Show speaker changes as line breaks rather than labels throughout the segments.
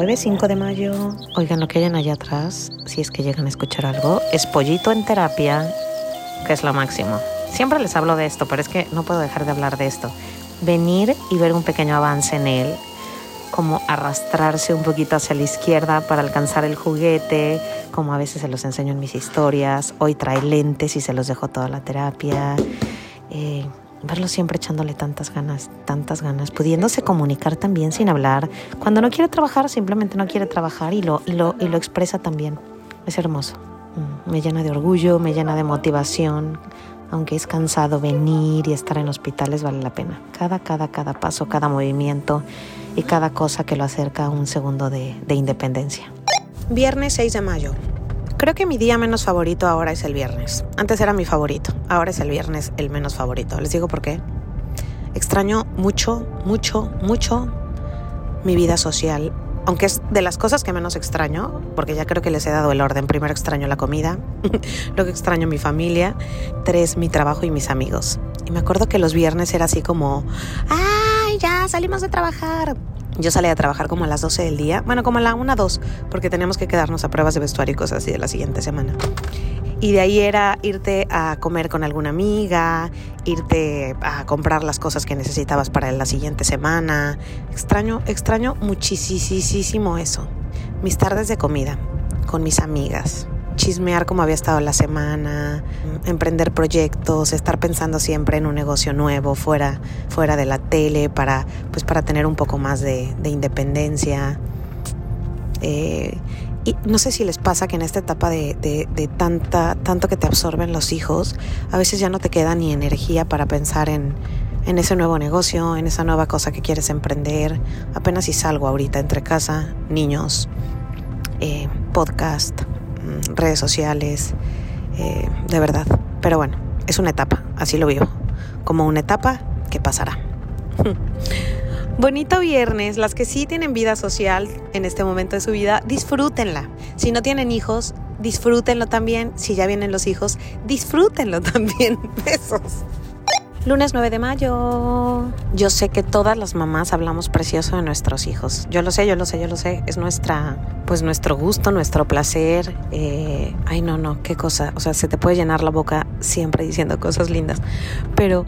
jueves 5 de mayo. Oigan lo que hayan allá atrás, si es que llegan a escuchar algo, es pollito en terapia, que es lo máximo. Siempre les hablo de esto, pero es que no puedo dejar de hablar de esto. Venir y ver un pequeño avance en él, como arrastrarse un poquito hacia la izquierda para alcanzar el juguete, como a veces se los enseño en mis historias. Hoy trae lentes y se los dejo toda la terapia. Eh, verlo siempre echándole tantas ganas, tantas ganas, pudiéndose comunicar también sin hablar. Cuando no quiere trabajar, simplemente no quiere trabajar y lo, y lo, y lo expresa también. Es hermoso. Mm, me llena de orgullo, me llena de motivación. Aunque es cansado venir y estar en hospitales, vale la pena. Cada, cada, cada paso, cada movimiento y cada cosa que lo acerca a un segundo de, de independencia. Viernes 6 de mayo. Creo que mi día menos favorito ahora es el viernes. Antes era mi favorito, ahora es el viernes el menos favorito. Les digo por qué. Extraño mucho, mucho, mucho mi vida social. Aunque es de las cosas que menos extraño, porque ya creo que les he dado el orden. Primero extraño la comida, luego extraño mi familia, tres, mi trabajo y mis amigos. Y me acuerdo que los viernes era así como, ¡ay, ya salimos de trabajar! Yo salí a trabajar como a las 12 del día, bueno, como a la 1, 2, porque teníamos que quedarnos a pruebas de vestuario y cosas así de la siguiente semana. Y de ahí era irte a comer con alguna amiga, irte a comprar las cosas que necesitabas para la siguiente semana. Extraño, extraño muchísimo eso. Mis tardes de comida con mis amigas chismear cómo había estado la semana, emprender proyectos, estar pensando siempre en un negocio nuevo fuera, fuera de la tele para, pues para tener un poco más de, independencia. Eh, y no sé si les pasa que en esta etapa de, de, tanta, tanto que te absorben los hijos, a veces ya no te queda ni energía para pensar en, en ese nuevo negocio, en esa nueva cosa que quieres emprender. Apenas si salgo ahorita entre casa, niños, eh, podcast, redes sociales, eh, de verdad. Pero bueno, es una etapa, así lo vivo, como una etapa que pasará. Bonito viernes, las que sí tienen vida social en este momento de su vida, disfrútenla. Si no tienen hijos, disfrútenlo también. Si ya vienen los hijos, disfrútenlo también. Besos. Lunes 9 de mayo. Yo sé que todas las mamás hablamos precioso de nuestros hijos. Yo lo sé, yo lo sé, yo lo sé. Es nuestra, pues nuestro gusto, nuestro placer. Eh, ay, no, no, qué cosa. O sea, se te puede llenar la boca siempre diciendo cosas lindas. Pero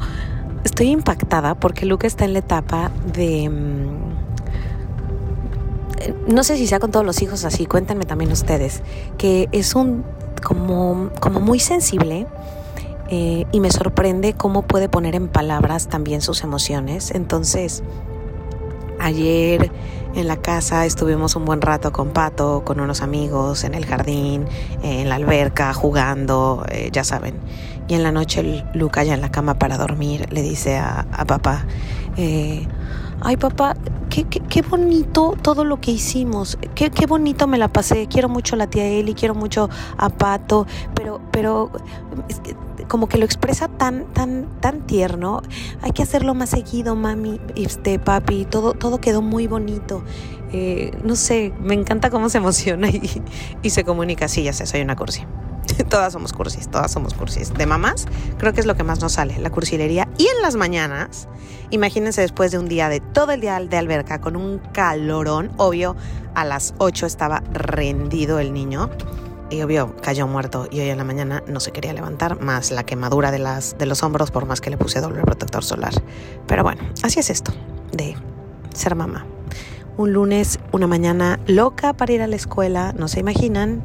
estoy impactada porque Luca está en la etapa de... Mm, no sé si sea con todos los hijos así, cuéntenme también ustedes, que es un como, como muy sensible eh, y me sorprende cómo puede poner en palabras también sus emociones. Entonces, ayer en la casa estuvimos un buen rato con Pato, con unos amigos, en el jardín, en la alberca, jugando, eh, ya saben. Y en la noche Luca ya en la cama para dormir le dice a, papá, eh, ay papá, qué, qué, bonito todo lo que hicimos, qué, qué, bonito me la pasé, quiero mucho a la tía Eli, quiero mucho a Pato, pero, pero como que lo expresa tan, tan, tan tierno. Hay que hacerlo más seguido, mami, este, papi. Todo, todo quedó muy bonito. Eh, no sé, me encanta cómo se emociona y, y se comunica. Sí, ya sé, soy una cursi. todas somos cursis, todas somos cursis. De mamás, creo que es lo que más nos sale, la cursilería. Y en las mañanas, imagínense después de un día de todo el día de alberca con un calorón, obvio, a las 8 estaba rendido el niño y obvio cayó muerto y hoy en la mañana no se quería levantar, más la quemadura de, las, de los hombros por más que le puse doble protector solar. Pero bueno, así es esto de ser mamá. Un lunes, una mañana loca para ir a la escuela, no se imaginan.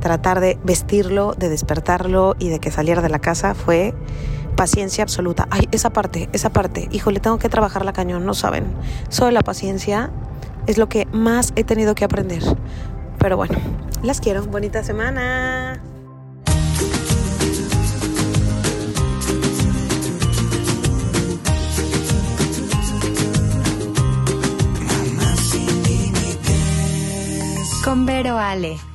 Tratar de vestirlo, de despertarlo y de que saliera de la casa fue paciencia absoluta. Ay, esa parte, esa parte, híjole, tengo que trabajar la cañón, no saben. Soy la paciencia es lo que más he tenido que aprender. Pero bueno, las quiero. Bonita semana.
Con Vero Ale.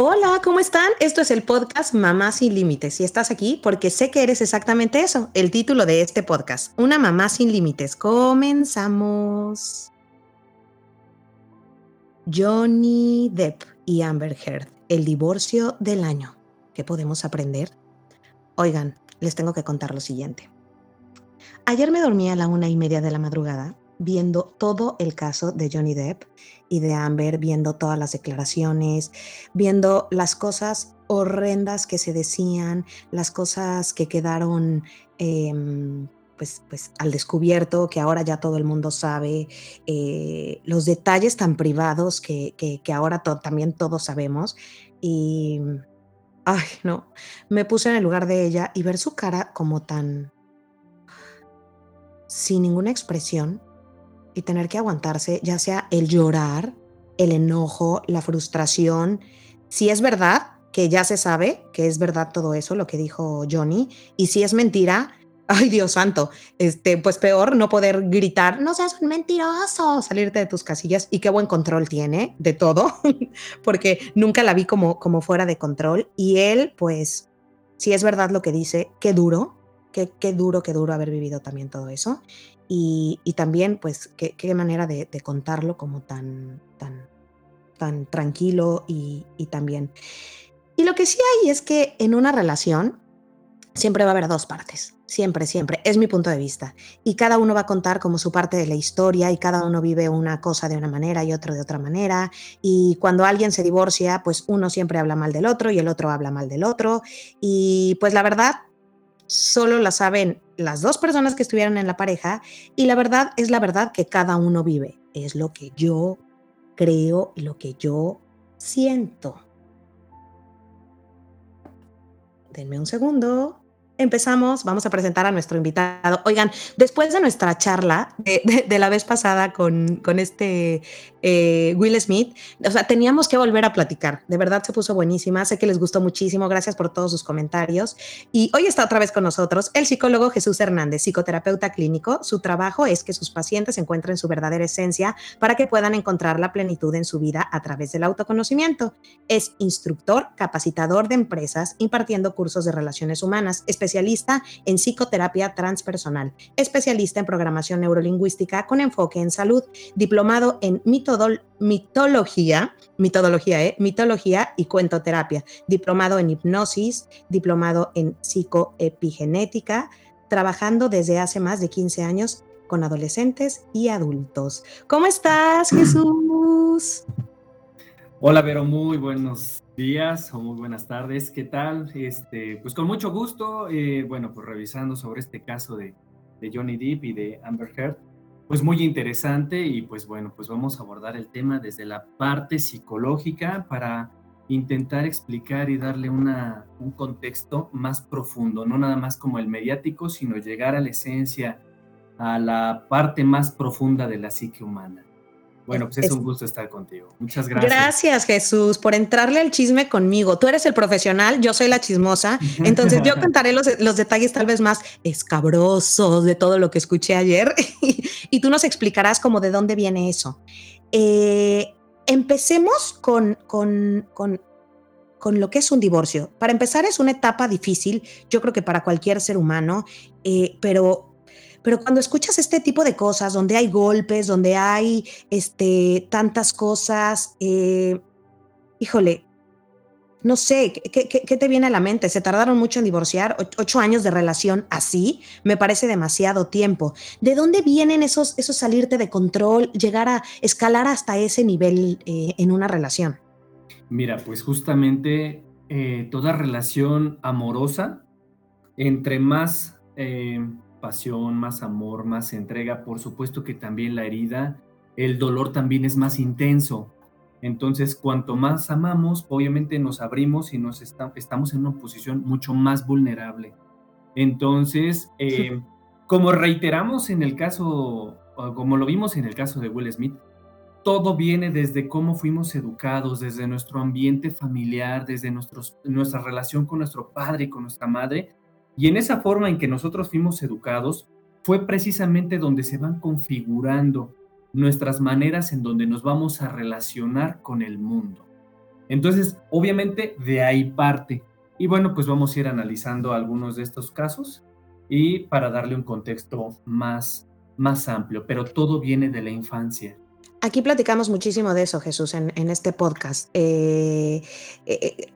Hola, ¿cómo están? Esto es el podcast Mamá sin Límites y estás aquí porque sé que eres exactamente eso, el título de este podcast, Una Mamá sin Límites. Comenzamos. Johnny Depp y Amber Heard, el divorcio del año. ¿Qué podemos aprender? Oigan,
les tengo que contar lo siguiente. Ayer me dormí a la una y media de la madrugada viendo todo el caso de Johnny Depp y de Amber, viendo todas las declaraciones, viendo las cosas horrendas que se decían, las cosas que quedaron em, pues, pues, al descubierto, que ahora ya todo el mundo sabe, eh, los detalles tan privados que, que, ahora también todos sabemos. Y, ay, no, me puse en el lugar de ella y ver su cara como tan sin ninguna expresión y tener que aguantarse, ya sea el llorar, el enojo, la frustración, si es verdad que ya se sabe que es verdad todo eso, lo que dijo Johnny, y si es mentira, ay Dios santo, este, pues peor no poder gritar, no seas un mentiroso, salirte de tus casillas y qué buen control tiene de todo, porque nunca la vi como, como fuera de control y él, pues, si es verdad lo que dice, qué duro, qué, qué duro, qué duro haber vivido también todo eso y, también, pues, qué, qué manera de, de, contarlo como tan, tan, tan tranquilo y, y también. Y lo que sí hay es que en una relación siempre va a haber dos partes. Siempre, siempre. Es mi punto de vista. Y cada uno va a contar como su parte de la historia y cada uno vive una cosa de una manera y otro de otra manera. Y cuando alguien se divorcia, pues uno siempre habla mal del otro y el otro habla mal del otro. Y pues la verdad, solo la saben las dos personas que estuvieron en la pareja y la verdad es la verdad que cada uno vive. Es lo que yo creo y lo que yo siento. Denme un segundo empezamos, vamos a presentar a nuestro invitado. Oigan, después de nuestra charla de, la vez pasada con, con este eh, Will Smith, o sea, teníamos que volver a platicar. De verdad se puso buenísima. Sé que les gustó muchísimo. Gracias por todos sus comentarios. Y hoy está otra vez con nosotros el psicólogo Jesús Hernández, psicoterapeuta clínico. Su trabajo es que sus pacientes encuentren su verdadera esencia para que puedan encontrar la plenitud en su vida a través del autoconocimiento. Es instructor, capacitador de empresas, impartiendo cursos de relaciones humanas, especialista en psicoterapia transpersonal, especialista en programación neurolingüística con enfoque en salud, diplomado en mitología, mitología, ¿eh? mitología y cuentoterapia, diplomado en hipnosis, diplomado en psicoepigenética, trabajando desde hace más de 15 años con adolescentes y adultos. ¿Cómo estás, Jesús?
Hola, Vero, muy buenos días o muy buenas tardes, ¿qué tal? Este, pues con mucho gusto, eh, bueno, pues revisando sobre este caso de, de, Johnny Depp y de Amber Heard, pues muy interesante y pues bueno, pues vamos a abordar el tema desde la parte psicológica para intentar explicar y darle una, un contexto más profundo, no nada más como el mediático, sino llegar a la esencia, a la parte más profunda de la psique humana. Bueno, pues es, un gusto estar contigo. Muchas gracias.
Gracias, Jesús, por entrarle al chisme conmigo. Tú eres el profesional, yo soy la chismosa. Entonces, yo contaré los, detalles tal vez más escabrosos de todo lo que escuché ayer y tú nos explicarás cómo de dónde viene eso. Eh, empecemos con, con, con, con, lo que es un divorcio. Para empezar, es una etapa difícil, yo creo que para cualquier ser humano, eh, pero pero cuando escuchas este tipo de cosas, donde hay golpes, donde hay este, tantas cosas, eh, híjole, no sé, ¿qué, ¿qué, te viene a la mente? Se tardaron mucho en divorciar, ocho años de relación así, me parece demasiado tiempo. ¿De dónde vienen esos, esos salirte de control, llegar a escalar hasta ese nivel eh, en una relación?
Mira, pues justamente eh, toda relación amorosa, entre más pasión, más amor, más entrega, por supuesto que también la herida, el dolor también es más intenso. Entonces, cuanto más amamos, obviamente nos abrimos y nos estamos en una posición mucho más vulnerable. Entonces, eh, como reiteramos en el caso, como lo vimos en el caso de Will Smith, todo viene desde cómo fuimos educados, desde nuestro ambiente familiar, desde nuestros, nuestra relación con nuestro padre y con nuestra madre, y en esa forma en que nosotros fuimos educados, fue precisamente donde se van configurando nuestras maneras en donde nos vamos a relacionar con el mundo. Entonces, obviamente, de ahí parte. Y bueno, pues vamos a ir analizando algunos de estos casos y para darle un contexto más, más amplio, pero todo viene de la infancia.
Aquí platicamos muchísimo de eso, Jesús, en, este podcast. Eh, eh,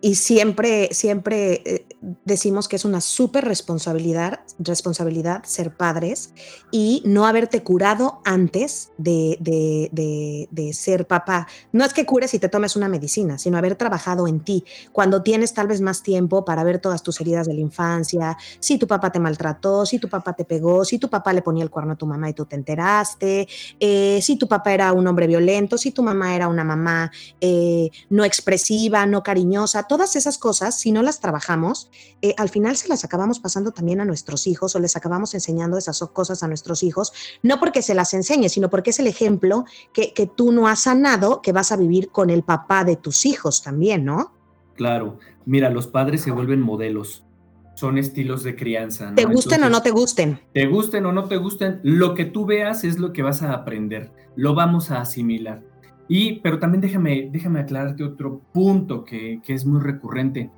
y siempre, siempre eh, decimos que es una súper responsabilidad, responsabilidad ser padres y no haberte curado antes de, de, ser papá. No es que cures y te tomes una medicina, sino haber trabajado en ti. Cuando tienes tal vez más tiempo para ver todas tus heridas de la infancia, si tu papá te maltrató, si tu papá te pegó, si tu papá le ponía el cuerno a tu mamá y tú te enteraste, eh, si tu papá era un hombre violento, si tu mamá era una mamá eh, no expresiva, no cariñosa todas esas cosas, si no las trabajamos, eh, al final se las acabamos pasando también a nuestros hijos o les acabamos enseñando esas cosas a nuestros hijos, no porque se las enseñe, sino porque es el ejemplo que, que tú no has sanado, que vas a vivir con el papá de tus hijos también, ¿no?
Claro, mira, los padres se vuelven modelos, son estilos de crianza.
¿no? Te gusten o no te gusten.
Te gusten o no te gusten, lo que tú veas es lo que vas a aprender, lo vamos a asimilar. Y, pero también déjame, déjame aclararte otro punto que, que es muy recurrente.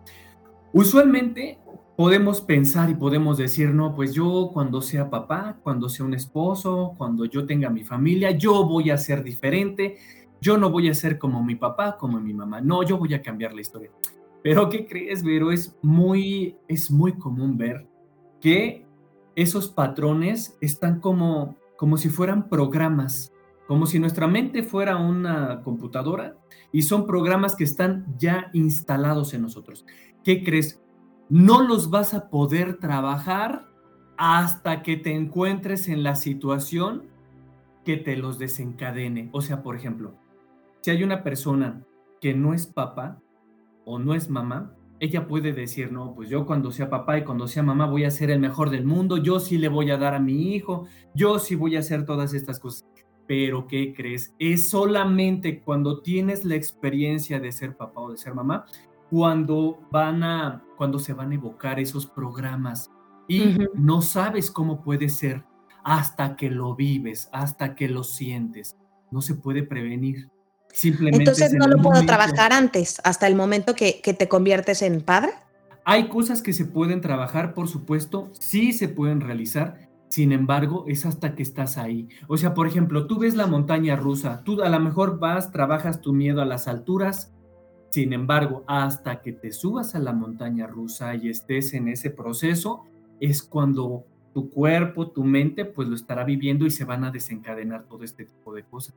Usualmente podemos pensar y podemos decir, no, pues yo cuando sea papá, cuando sea un esposo, cuando yo tenga mi familia, yo voy a ser diferente, yo no voy a ser como mi papá, como mi mamá, no, yo voy a cambiar la historia. Pero ¿qué crees, Vero? Es muy, es muy común ver que esos patrones están como, como si fueran programas como si nuestra mente fuera una computadora y son programas que están ya instalados en nosotros. ¿Qué crees? No los vas a poder trabajar hasta que te encuentres en la situación que te los desencadene. O sea, por ejemplo, si hay una persona que no es papá o no es mamá, ella puede decir, no, pues yo cuando sea papá y cuando sea mamá voy a ser el mejor del mundo, yo sí le voy a dar a mi hijo, yo sí voy a hacer todas estas cosas. Pero ¿qué crees? Es solamente cuando tienes la experiencia de ser papá o de ser mamá, cuando van a, cuando se van a evocar esos programas y no sabes cómo puede ser hasta que lo vives, hasta que lo sientes. No se puede prevenir. Simplemente
Entonces no lo puedo trabajar antes, hasta el momento que, que te conviertes en padre.
Hay cosas que se pueden trabajar, por supuesto, sí se pueden realizar, sin embargo, es hasta que estás ahí. O sea, por ejemplo, tú ves la montaña rusa, tú a lo mejor vas, trabajas tu miedo a las alturas, sin embargo, hasta que te subas a la montaña rusa y estés en ese proceso, es cuando tu cuerpo, tu mente, pues lo estará viviendo y se van a desencadenar todo este tipo de cosas.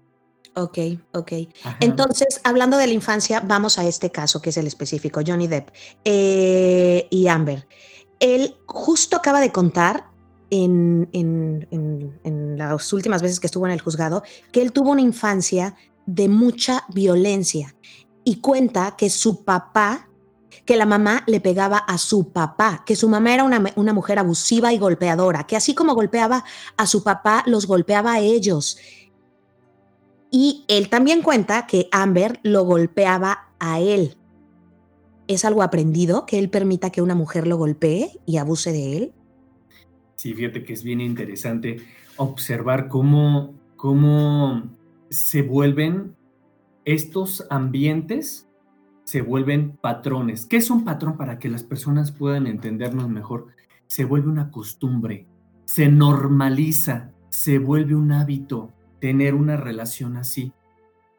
Ok, ok. Entonces, hablando de la infancia, vamos a este caso que es el específico, Johnny Depp eh, y Amber. Él justo acaba de contar en, las últimas veces que estuvo en el juzgado, que él tuvo una infancia de mucha violencia y cuenta que su papá, que la mamá le pegaba a su papá, que su mamá era una, mujer abusiva y golpeadora, que así como golpeaba a su papá, los golpeaba a ellos. Y él también cuenta que Amber lo golpeaba a él. ¿Es algo aprendido que él permita que una mujer lo golpee y abuse de él?
Sí, fíjate que es bien interesante observar cómo, cómo se vuelven estos ambientes, se vuelven patrones. ¿Qué es un patrón para que las personas puedan entendernos mejor? Se vuelve una costumbre, se normaliza, se vuelve un hábito tener una relación así.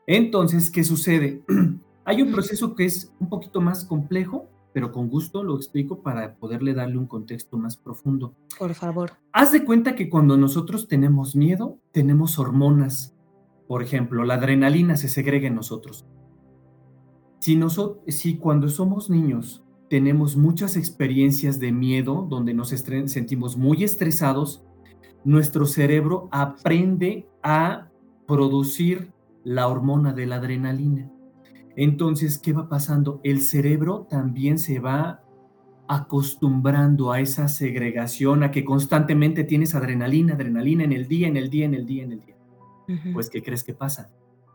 Entonces, ¿qué sucede? Hay un proceso que es un poquito más complejo, pero con gusto lo explico para poderle darle un contexto más profundo.
Por favor.
Haz de cuenta que cuando nosotros tenemos miedo, tenemos hormonas. Por ejemplo, la adrenalina se segrega en nosotros. Si, nosotros, si cuando somos niños tenemos muchas experiencias de miedo, donde nos sentimos muy estresados, nuestro cerebro aprende a producir la hormona de la adrenalina. Entonces, ¿qué va pasando? El cerebro también se va acostumbrando a esa segregación, a que constantemente tienes adrenalina, adrenalina en el día, en el día, en el día, en el día. Pues, ¿qué crees que pasa?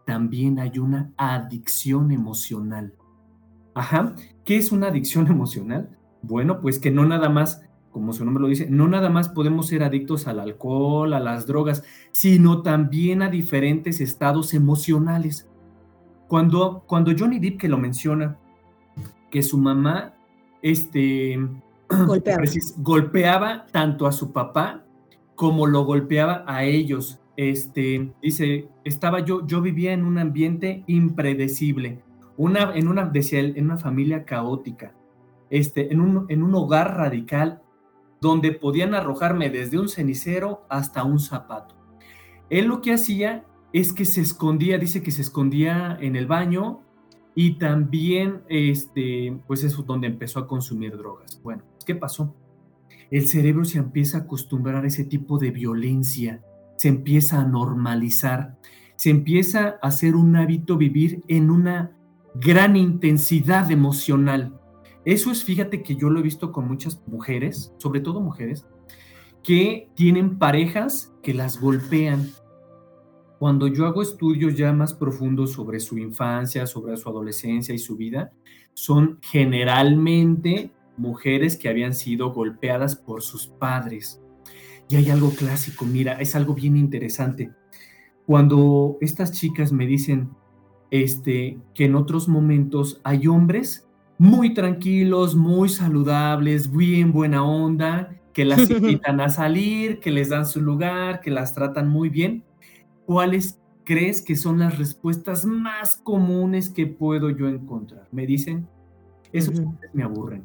También hay una adicción emocional. Ajá, ¿qué es una adicción emocional? Bueno, pues que no nada más, como su nombre lo dice, no nada más podemos ser adictos al alcohol, a las drogas, sino también a diferentes estados emocionales. Cuando, cuando Johnny Depp que lo menciona, que su mamá este, golpeaba. tanto a su papá como lo golpeaba a ellos. Este, dice, estaba yo, yo vivía en un ambiente impredecible. una, en una, decía él, en una familia caótica, este, en, un, en un hogar radical donde podían arrojarme desde un cenicero hasta un zapato. Él lo que hacía es que se escondía, dice que se escondía en el baño y también, este, pues es donde empezó a consumir drogas. Bueno, ¿qué pasó? El cerebro se empieza a acostumbrar a ese tipo de violencia, se empieza a normalizar, se empieza a hacer un hábito vivir en una gran intensidad emocional. Eso es, fíjate que yo lo he visto con muchas mujeres, sobre todo mujeres, que tienen parejas que las golpean. Cuando yo hago estudios ya más profundos sobre su infancia, sobre su adolescencia y su vida, son generalmente mujeres que habían sido golpeadas por sus padres. Y hay algo clásico, mira, es algo bien interesante. Cuando estas chicas me dicen este, que en otros momentos hay hombres muy tranquilos, muy saludables, bien buena onda, que las invitan a salir, que les dan su lugar, que las tratan muy bien. ¿Cuáles crees que son las respuestas más comunes que puedo yo encontrar? Me dicen, esos hombres me aburren.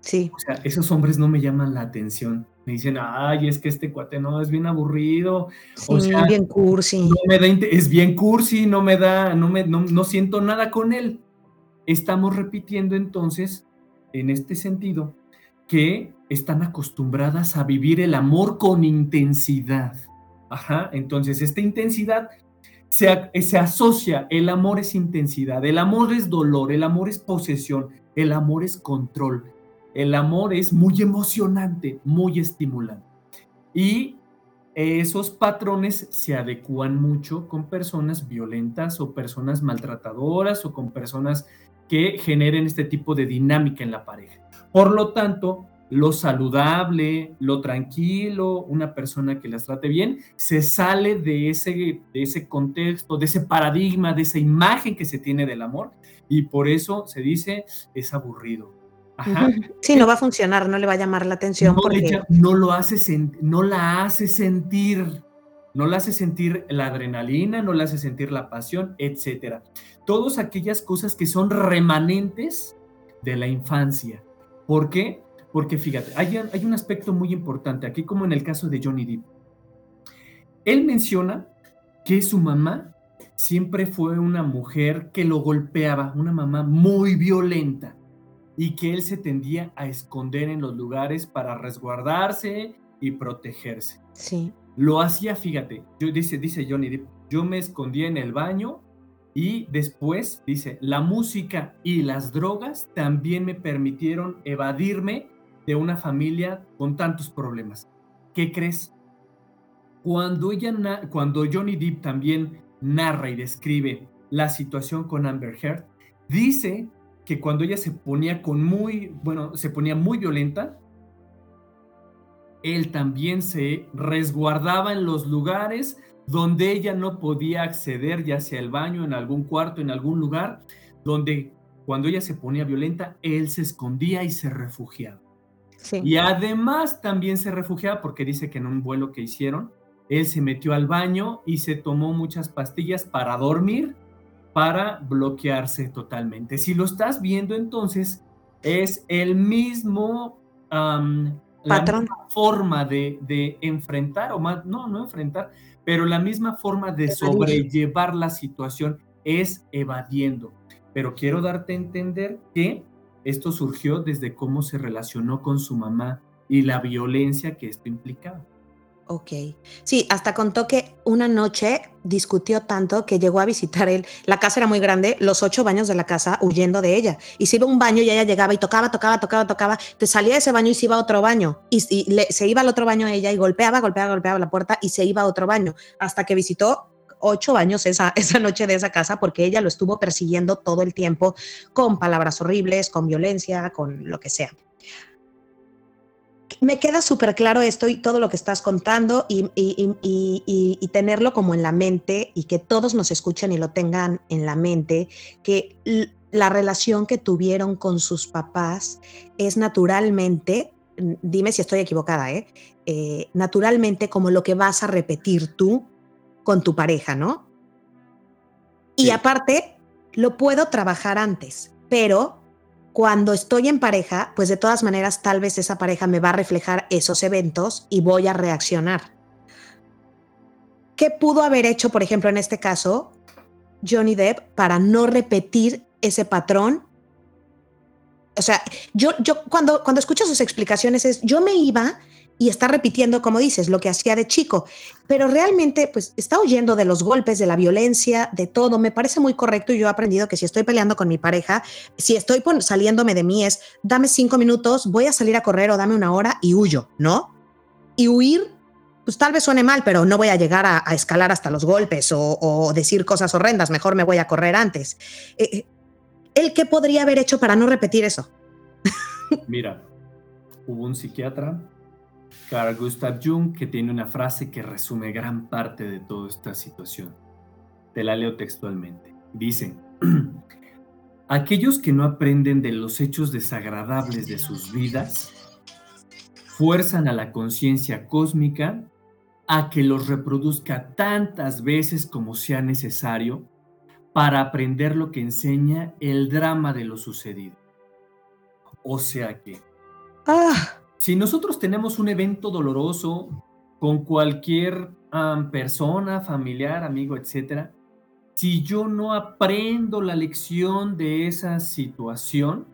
Sí.
O sea, esos hombres no me llaman la atención. Me dicen, ay, es que este cuate no, es bien aburrido.
o sea, bien cursi.
es bien cursi, no me da, no, me, no siento nada con él. Estamos repitiendo entonces, en este sentido, que están acostumbradas a vivir el amor con intensidad. Ajá, entonces esta intensidad se, se, asocia, el amor es intensidad, el amor es dolor, el amor es posesión, el amor es control, el amor es muy emocionante, muy estimulante. Y esos patrones se adecuan mucho con personas violentas o personas maltratadoras o con personas que generen este tipo de dinámica en la pareja. Por lo tanto, lo saludable, lo tranquilo, una persona que las trate bien, se sale de ese, de ese contexto, de ese paradigma, de esa imagen que se tiene del amor y por eso se dice es aburrido.
Ajá. Sí, no va a funcionar, no le va a llamar la atención.
No, porque... no lo hace, no la hace sentir, no la hace sentir la adrenalina, no la hace sentir la pasión, etcétera. Todas aquellas cosas que son remanentes de la infancia. ¿Por qué? Porque fíjate, hay, hay un aspecto muy importante aquí, como en el caso de Johnny Depp. Él menciona que su mamá siempre fue una mujer que lo golpeaba, una mamá muy violenta y que él se tendía a esconder en los lugares para resguardarse y protegerse.
Sí.
Lo hacía, fíjate, yo, dice, dice Johnny Depp, yo me escondía en el baño y después, dice, la música y las drogas también me permitieron evadirme de una familia con tantos problemas. ¿Qué crees? Cuando, ella, cuando Johnny Depp también narra y describe la situación con Amber Heard, dice que cuando ella se ponía con muy, bueno, se ponía muy violenta, él también se resguardaba en los lugares donde ella no podía acceder, ya sea el baño, en algún cuarto, en algún lugar, donde cuando ella se ponía violenta, él se escondía y se refugiaba. Y además también se refugiaba porque dice que en un vuelo que hicieron, él se metió al baño y se tomó muchas pastillas para dormir para bloquearse totalmente. Si lo estás viendo entonces, es el mismo
patrón.
forma de, enfrentar, o más, no, no enfrentar, pero la misma forma de sobrellevar la situación es evadiendo. Pero quiero darte a entender que esto surgió desde cómo se relacionó con su mamá y la violencia que esto implicaba.
Ok. Sí, hasta contó que una noche discutió tanto que llegó a visitar él. La casa era muy grande, los ocho baños de la casa huyendo de ella. Y se iba a un baño y ella llegaba y tocaba, tocaba, tocaba, tocaba. Te salía de ese baño y se iba a otro baño. Y, se iba al otro baño ella y golpeaba, golpeaba, golpeaba la puerta y se iba a otro baño. Hasta que visitó ocho baños esa, esa noche de esa casa porque ella lo estuvo persiguiendo todo el tiempo con palabras horribles, con violencia, con lo que sea me queda súper claro esto y todo lo que estás contando y, tenerlo como en la mente y que todos nos escuchen y lo tengan en la mente, que la relación que tuvieron con sus papás es naturalmente, dime si estoy equivocada, ¿eh? Eh, naturalmente como lo que vas a repetir tú con tu pareja, ¿no? Y aparte, lo puedo trabajar antes, pero cuando estoy en pareja, pues de todas maneras tal vez esa pareja me va a reflejar esos eventos y voy a reaccionar. ¿Qué pudo haber hecho, por ejemplo, en este caso, Johnny Depp para no repetir ese patrón? O sea, yo, yo cuando, cuando escucho sus explicaciones es, yo me iba y está repitiendo, como dices, lo que hacía de chico, pero realmente pues está huyendo de los golpes, de la violencia, de todo. Me parece muy correcto y yo he aprendido que si estoy peleando con mi pareja, si estoy saliéndome de mí es, dame cinco minutos, voy a salir a correr o dame una hora y huyo, ¿no? Y huir, pues tal vez suene mal, pero no voy a llegar a, escalar hasta los golpes o, decir cosas horrendas, mejor me voy a correr antes. Eh, eh, ¿El qué podría haber hecho para no repetir eso?
Mira, hubo un psiquiatra Carl Gustav Jung, que tiene una frase que resume gran parte de toda esta situación. Te la leo textualmente. Dice, aquellos que no aprenden de los hechos desagradables de sus vidas, fuerzan a la conciencia cósmica a que los reproduzca tantas veces como sea necesario para aprender lo que enseña el drama de lo sucedido. O sea que... Ah si nosotros tenemos un evento doloroso con cualquier persona, familiar, amigo, etcétera, si yo no aprendo la lección de esa situación,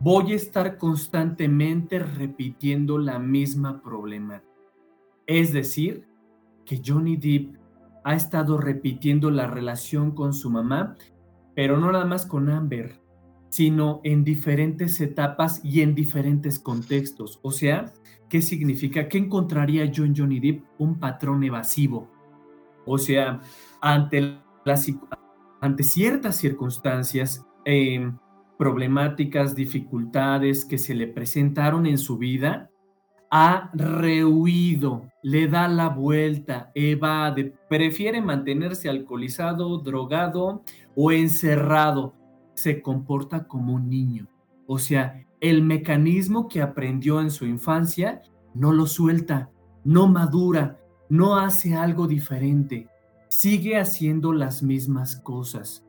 voy a estar constantemente repitiendo la misma problemática. Es decir, que Johnny Depp ha estado repitiendo la relación con su mamá, pero no nada más con Amber, sino en diferentes etapas y en diferentes contextos. O sea, ¿qué significa? ¿Qué encontraría yo en Johnny Depp? Un patrón evasivo. O sea, ante, ante ciertas circunstancias, em, problemáticas, dificultades que se le presentaron en su vida, ha rehuido, le da la vuelta, evade, prefiere mantenerse alcoholizado, drogado o encerrado se comporta como un niño. O sea, el mecanismo que aprendió en su infancia no lo suelta, no madura, no hace algo diferente, sigue haciendo las mismas cosas.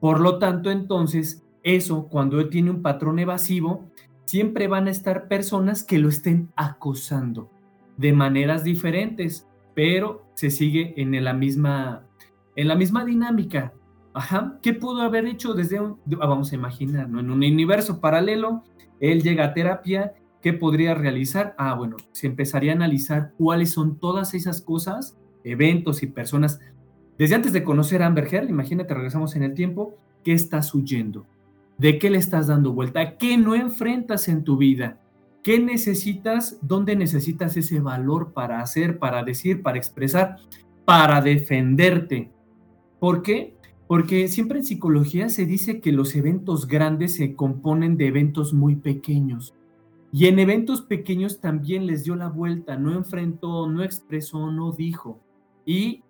Por lo tanto, entonces, eso, cuando él tiene un patrón evasivo, siempre van a estar personas que lo estén acosando de maneras diferentes, pero se sigue en la misma, en la misma dinámica. Ajá, ¿qué pudo haber hecho desde un, ah, vamos a imaginar, ¿no? En un universo paralelo, él llega a terapia, ¿qué podría realizar? Ah, bueno, se empezaría a analizar cuáles son todas esas cosas, eventos y personas. Desde antes de conocer a Amber Heard, imagínate, regresamos en el tiempo, ¿qué estás huyendo? ¿De qué le estás dando vuelta? ¿Qué no enfrentas en tu vida? ¿Qué necesitas? ¿Dónde necesitas ese valor para hacer, para decir, para expresar, para defenderte? ¿Por qué? Porque siempre en psicología se dice que los eventos grandes se componen de eventos muy pequeños. Y en eventos pequeños también les dio la vuelta, no enfrentó, no expresó, no dijo. Y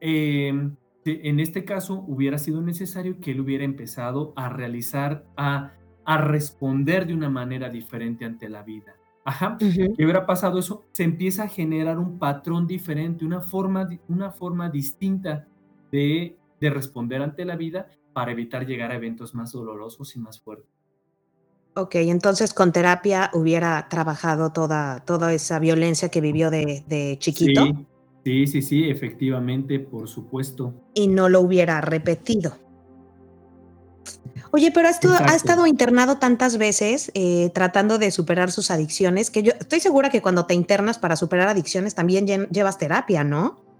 em, en este caso hubiera sido necesario que él hubiera empezado a realizar, a, a responder de una manera diferente ante la vida. Ajá, ¿qué hubiera pasado eso? Se empieza a generar un patrón diferente, una forma, una forma distinta de de responder ante la vida para evitar llegar a eventos más dolorosos y más fuertes.
Ok, entonces con terapia hubiera trabajado toda, toda esa violencia que vivió de, chiquito.
Sí, sí, sí, efectivamente, por supuesto.
Y no lo hubiera repetido. Oye, pero ha estado, internado tantas veces eh, tratando de superar sus adicciones que yo estoy segura que cuando te internas para superar adicciones también llevas terapia, ¿no?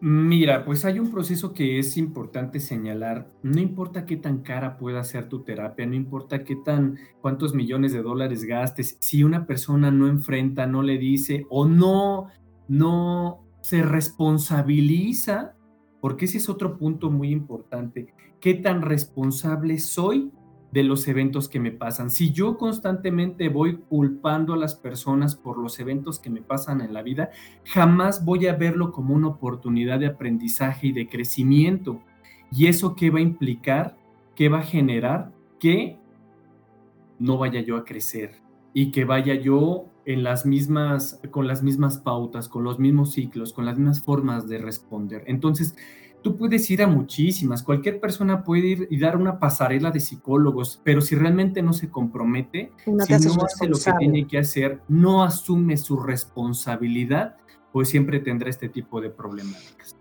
Mira, pues hay un proceso que es importante señalar. No importa qué tan cara pueda ser tu terapia, no importa qué tan, cuántos millones de dólares gastes, si una persona no enfrenta, no le dice o no, no se responsabiliza, porque ese es otro punto muy importante. ¿Qué tan responsable soy de los eventos que me pasan. Si yo constantemente voy culpando a las personas por los eventos que me pasan en la vida, jamás voy a verlo como una oportunidad de aprendizaje y de crecimiento. ¿Y eso qué va a implicar? ¿Qué va a generar? Que no vaya yo a crecer y que vaya yo en las mismas, con las mismas pautas, con los mismos ciclos, con las mismas formas de responder. Entonces, Tú puedes ir a muchísimas, cualquier persona puede ir y dar una pasarela de psicólogos, pero si realmente no se compromete,
No
si no hace lo que tiene que hacer, no asume su responsabilidad, pues siempre tendrá este tipo de problemáticas.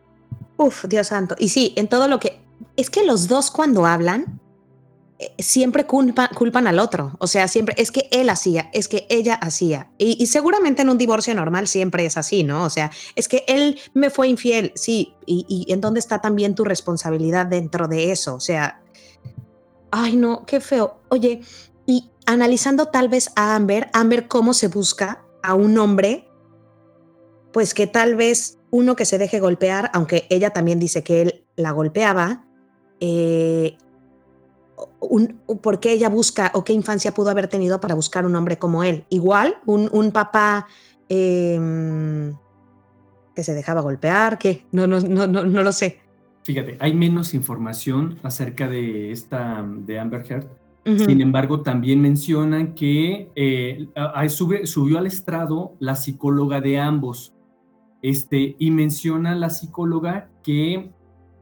Uf, Dios santo. Y sí, en todo lo que... Es que los dos cuando hablan, siempre culpa- culpan al otro. O sea, siempre es que él hacía, es que ella hacía. Y, y seguramente en un divorcio normal siempre es así, ¿no? O sea, es que él me fue infiel, sí. Y, y en dónde está también tu responsabilidad dentro de eso? O sea, ay, no, qué feo. Oye, y analizando tal vez a Amber, Amber, cómo se busca a un hombre, pues que tal vez uno que se deje golpear, aunque ella también dice que él la golpeaba, eh, un- ¿por qué ella busca o qué infancia pudo haber tenido para buscar un hombre como él? Igual, un, un papá eh, que se dejaba golpear, que no, no, no, no, no lo sé.
Fíjate, hay menos información acerca de esta, de Amber Heard. Sin embargo, también mencionan que eh, sube- subió al estrado la psicóloga de ambos. Este, y menciona la psicóloga que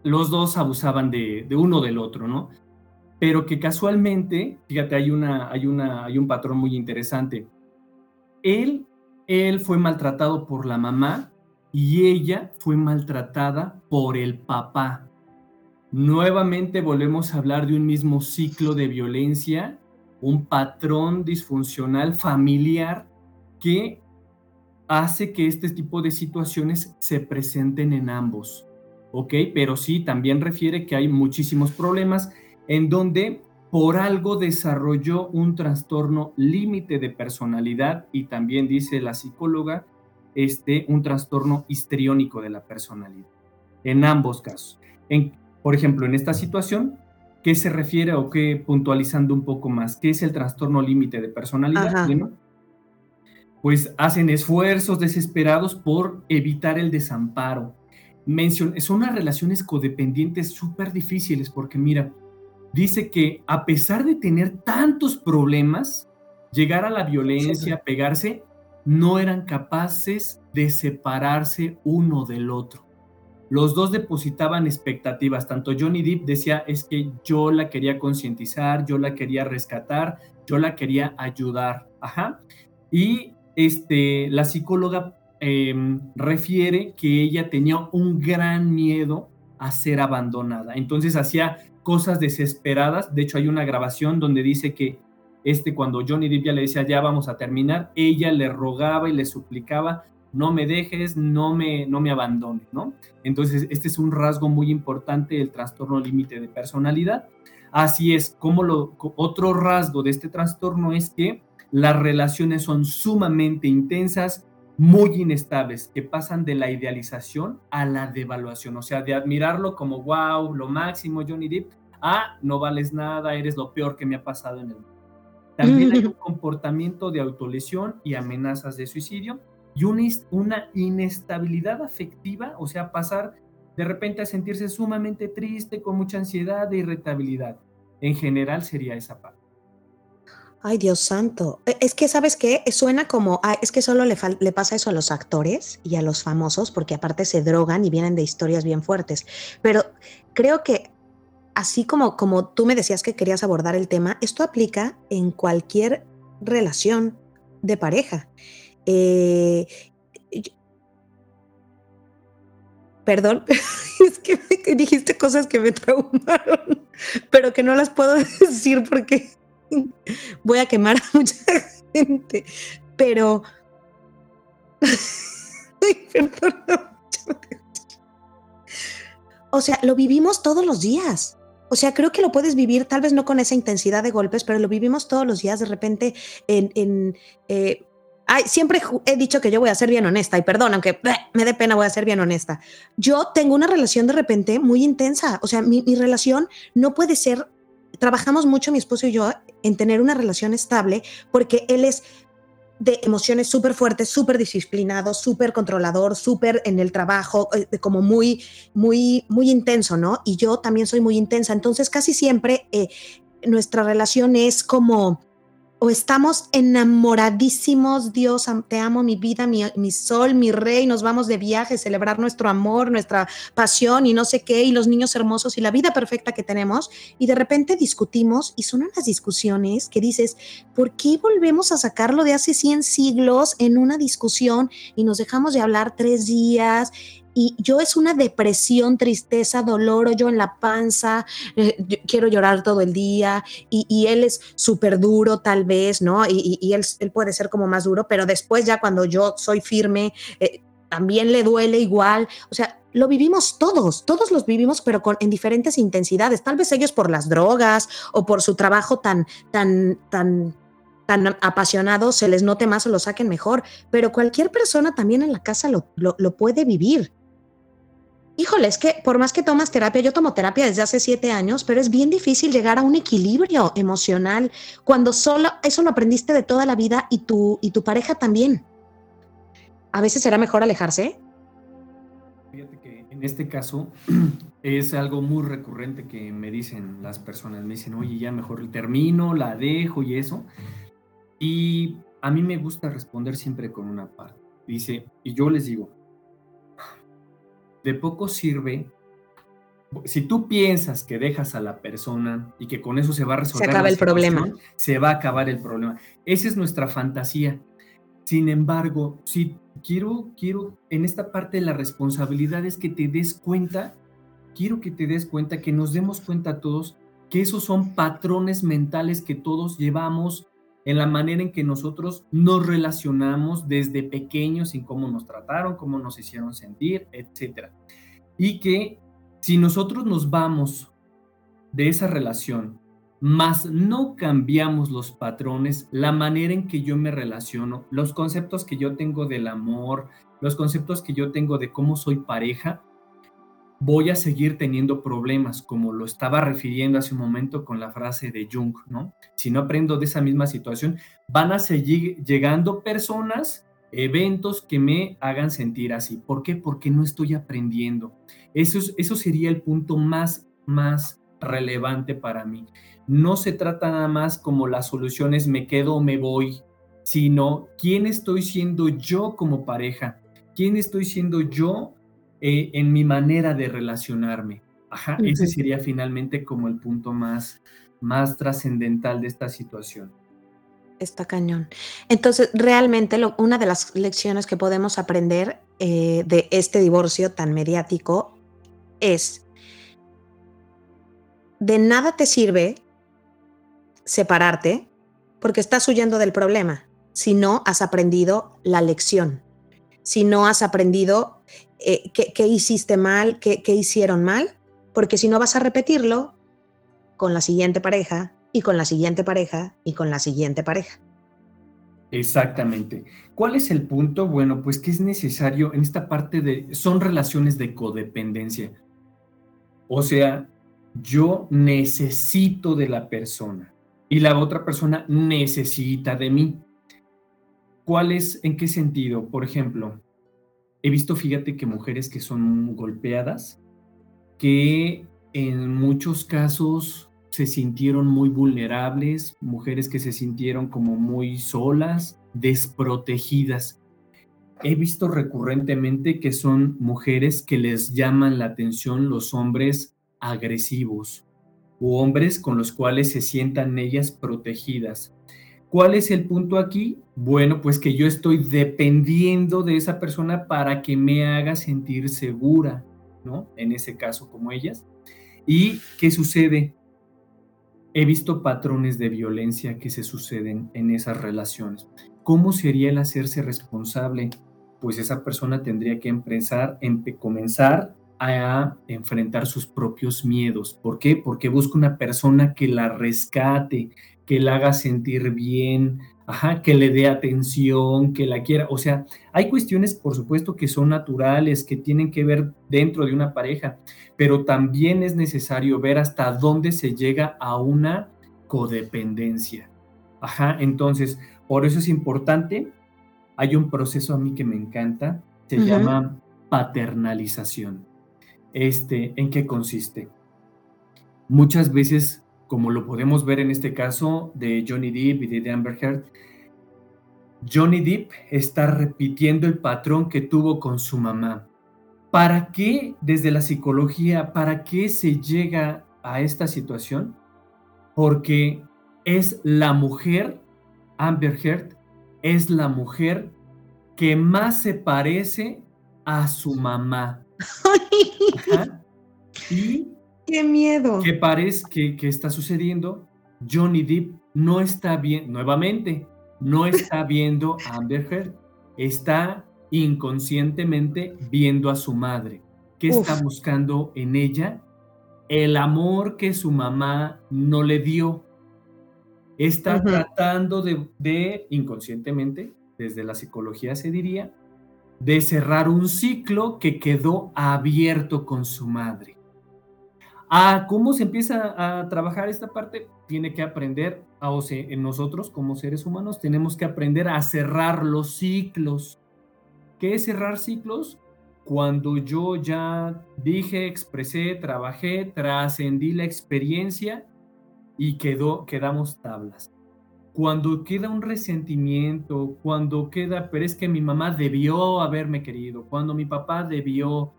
los dos abusaban de, de uno del otro, ¿no? Pero que casualmente, fíjate, hay, una, hay, una, hay un patrón muy interesante. Él, él fue maltratado por la mamá y ella fue maltratada por el papá. Nuevamente volvemos a hablar de un mismo ciclo de violencia, un patrón disfuncional familiar que hace que este tipo de situaciones se presenten en ambos. ¿Ok? Pero sí, también refiere que hay muchísimos problemas en donde por algo desarrolló un trastorno límite de personalidad y también dice la psicóloga, este, un trastorno histriónico de la personalidad. En ambos casos. En, por ejemplo, en esta situación, ¿qué se refiere o qué puntualizando un poco más? ¿Qué es el trastorno límite de personalidad?
Ajá.
Bueno, pues hacen esfuerzos desesperados por evitar el desamparo. Mencion son unas relaciones codependientes súper difíciles porque mira, dice que a pesar de tener tantos problemas, llegar a la violencia, pegarse, no eran capaces de separarse uno del otro. Los dos depositaban expectativas, tanto Johnny Depp decía es que yo la quería concientizar, yo la quería rescatar, yo la quería ayudar, ajá. Y este, la psicóloga eh, refiere que ella tenía un gran miedo a ser abandonada, entonces hacía cosas desesperadas, de hecho hay una grabación donde dice que este cuando Johnny Depp ya le decía ya vamos a terminar, ella le rogaba y le suplicaba no me dejes, no me, no me abandones, ¿no? Entonces, este es un rasgo muy importante del trastorno límite de personalidad. Así es, como lo, otro rasgo de este trastorno es que las relaciones son sumamente intensas, muy inestables, que pasan de la idealización a la devaluación, o sea, de admirarlo como, wow, lo máximo, Johnny Depp, a no vales nada, eres lo peor que me ha pasado en el mundo. También hay un comportamiento de autolesión y amenazas de suicidio y una, una, inestabilidad afectiva, o sea, pasar de repente a sentirse sumamente triste, con mucha ansiedad e irritabilidad. En general sería esa parte.
Ay, Dios santo. Es que, ¿sabes qué? Suena como, es que solo le, le, pasa eso a los actores y a los famosos, porque aparte se drogan y vienen de historias bien fuertes. Pero creo que así como, como tú me decías que querías abordar el tema, esto aplica en cualquier relación de pareja. Eh, perdón, es que dijiste cosas que me traumaron, pero que no las puedo decir porque voy a quemar a mucha gente. Pero, Ay, perdón. O sea, lo vivimos todos los días. O sea, creo que lo puedes vivir, tal vez no con esa intensidad de golpes, pero lo vivimos todos los días de repente en... en eh, Ay, siempre he dicho que yo voy a ser bien honesta y perdón, aunque me dé pena, voy a ser bien honesta. Yo tengo una relación de repente muy intensa. O sea, mi, mi, relación no puede ser. Trabajamos mucho, mi esposo y yo, en tener una relación estable porque él es de emociones súper fuertes, súper disciplinado, súper controlador, súper en el trabajo, eh, como muy, muy, muy intenso, ¿no? Y yo también soy muy intensa. Entonces, casi siempre eh, nuestra relación es como o estamos enamoradísimos, Dios, te amo, mi vida, mi, mi, sol, mi rey, nos vamos de viaje, celebrar nuestro amor, nuestra pasión y no sé qué, y los niños hermosos y la vida perfecta que tenemos, y de repente discutimos y son unas discusiones que dices, ¿por qué volvemos a sacarlo de hace 100 siglos en una discusión y nos dejamos de hablar tres días y yo es una depresión, tristeza, dolor, yo en la panza, eh, quiero llorar todo el día y, él es súper duro tal vez, ¿no? Y, él, él, puede ser como más duro, pero después ya cuando yo soy firme, eh, también le duele igual, o sea, lo vivimos todos, todos los vivimos, pero con, en diferentes intensidades, tal vez ellos por las drogas o por su trabajo tan, tan, tan tan apasionado se les note más o lo saquen mejor, pero cualquier persona también en la casa lo, lo puede vivir. Híjole, es que por más que tomas terapia, yo tomo terapia desde hace siete años, pero es bien difícil llegar a un equilibrio emocional cuando solo eso lo aprendiste de toda la vida y tu, y tu pareja también. A veces será mejor alejarse.
Fíjate que en este caso es algo muy recurrente que me dicen las personas. Me dicen, oye, ya mejor termino, la dejo y eso. Y a mí me gusta responder siempre con una parte. Dice, y yo les digo, de poco sirve si tú piensas que dejas a la persona y que con eso se va a resolver.
Se acaba el problema.
Se va a acabar el problema. Esa es nuestra fantasía. Sin embargo, si quiero, quiero, en esta parte de la responsabilidad es que te des cuenta, quiero que te des cuenta, que nos demos cuenta todos que esos son patrones mentales que todos llevamos en la manera en que nosotros nos relacionamos desde pequeños, en cómo nos trataron, cómo nos hicieron sentir, etc. Y que si nosotros nos vamos de esa relación, más no cambiamos los patrones, la manera en que yo me relaciono, los conceptos que yo tengo del amor, los conceptos que yo tengo de cómo soy pareja, voy a seguir teniendo problemas, como lo estaba refiriendo hace un momento con la frase de Jung, ¿no? Si no aprendo de esa misma situación, van a seguir llegando personas, eventos que me hagan sentir así. ¿Por qué? Porque no estoy aprendiendo. Eso, eso sería el punto más, más relevante para mí. No se trata nada más como las soluciones me quedo o me voy, sino quién estoy siendo yo como pareja, quién estoy siendo yo eh, en mi manera de relacionarme. Ajá, ese sería finalmente como el punto más, más trascendental de esta situación.
Está cañón. Entonces, realmente una de las lecciones que podemos aprender eh, de este divorcio tan mediático es, de nada te sirve separarte porque estás huyendo del problema si no has aprendido la lección, si no has aprendido eh, qué, hiciste mal, qué, qué hicieron mal, porque si no vas a repetirlo con la siguiente pareja y con la siguiente pareja y con la siguiente pareja.
Exactamente. ¿Cuál es el punto? Bueno, pues que es necesario en esta parte de, son relaciones de codependencia. O sea, yo necesito de la persona y la otra persona necesita de mí. ¿Cuál es, en qué sentido? Por ejemplo, He visto, fíjate, que mujeres que son golpeadas, que en muchos casos se sintieron muy vulnerables, mujeres que se sintieron como muy solas, desprotegidas. He visto recurrentemente que son mujeres que les llaman la atención los hombres agresivos o hombres con los cuales se sientan ellas protegidas. ¿Cuál es el punto aquí? Bueno, pues que yo estoy dependiendo de esa persona para que me haga sentir segura, ¿no? En ese caso, como ellas. ¿Y qué sucede? He visto patrones de violencia que se suceden en esas relaciones. ¿Cómo sería el hacerse responsable? Pues esa persona tendría que empezar, comenzar a enfrentar sus propios miedos. ¿Por qué? Porque busca una persona que la rescate, que la haga sentir bien, ajá, que le dé atención, que la quiera. O sea, hay cuestiones, por supuesto, que son naturales, que tienen que ver dentro de una pareja, pero también es necesario ver hasta dónde se llega a una codependencia. Ajá, entonces, por eso es importante. Hay un proceso a mí que me encanta, se llama paternalización. Este, ¿en qué consiste? Muchas veces como lo podemos ver en este caso de Johnny Depp y de Amber Heard, Johnny Depp está repitiendo el patrón que tuvo con su mamá. ¿Para qué, desde la psicología, para qué se llega a esta situación? Porque es la mujer, Amber Heard, es la mujer que más se parece a su mamá. Y
qué miedo.
¿Qué parece que, que está sucediendo? Johnny Depp no está bien, nuevamente, no está viendo a Amber Heard, está inconscientemente viendo a su madre. ¿Qué está buscando en ella? El amor que su mamá no le dio. Está tratando de, de, inconscientemente, desde la psicología se diría, de cerrar un ciclo que quedó abierto con su madre. Ah, ¿Cómo se empieza a trabajar esta parte? Tiene que aprender, ah, o sea, en nosotros como seres humanos tenemos que aprender a cerrar los ciclos. ¿Qué es cerrar ciclos? Cuando yo ya dije, expresé, trabajé, trascendí la experiencia y quedó, quedamos tablas. Cuando queda un resentimiento, cuando queda, pero es que mi mamá debió haberme querido, cuando mi papá debió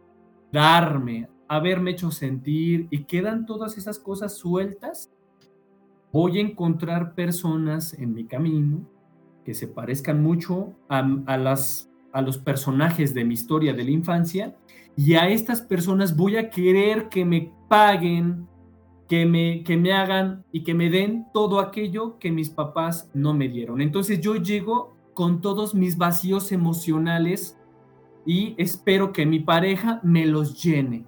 darme, haberme hecho sentir y quedan todas esas cosas sueltas, voy a encontrar personas en mi camino que se parezcan mucho a, las, a los personajes de mi historia de la infancia y a estas personas voy a querer que me paguen, que me, que me hagan y que me den todo aquello que mis papás no me dieron. Entonces yo llego con todos mis vacíos emocionales y espero que mi pareja me los llene.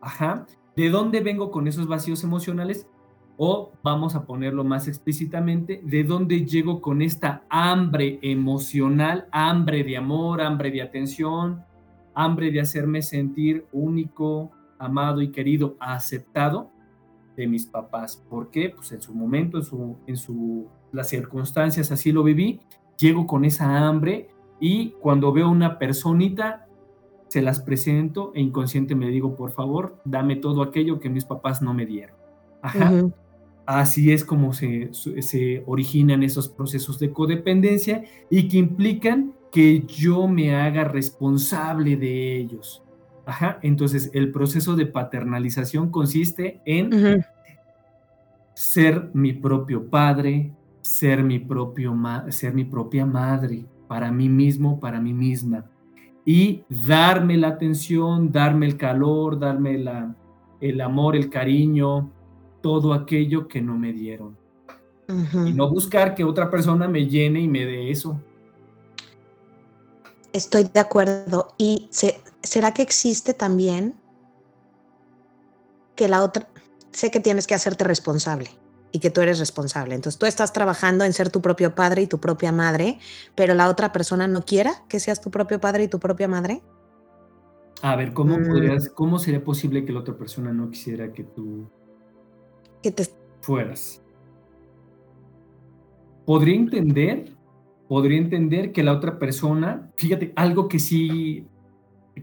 Ajá. ¿De dónde vengo con esos vacíos emocionales? O vamos a ponerlo más explícitamente, ¿de dónde llego con esta hambre emocional, hambre de amor, hambre de atención, hambre de hacerme sentir único, amado y querido, aceptado de mis papás? ¿Por qué? Pues en su momento, en su, en su, las circunstancias así lo viví, llego con esa hambre y cuando veo una personita se las presento e inconsciente me digo, por favor, dame todo aquello que mis papás no me dieron. Ajá. Así es como se, se originan esos procesos de codependencia y que implican que yo me haga responsable de ellos. Ajá. Entonces, el proceso de paternalización consiste en ser mi propio padre, ser mi, propio ser mi propia madre, para mí mismo, para mí misma y darme la atención, darme el calor, darme la, el amor, el cariño, todo aquello que no me dieron. Y no buscar que otra persona me llene y me dé eso.
Estoy de acuerdo. ¿Y será que existe también que la otra, sé que tienes que hacerte responsable? Y que tú eres responsable. Entonces tú estás trabajando en ser tu propio padre y tu propia madre, pero la otra persona no quiera que seas tu propio padre y tu propia madre.
A ver, ¿cómo, mm. podrías, ¿cómo sería posible que la otra persona no quisiera que tú
que te...
fueras? Podría entender, podría entender que la otra persona, fíjate, algo que sí,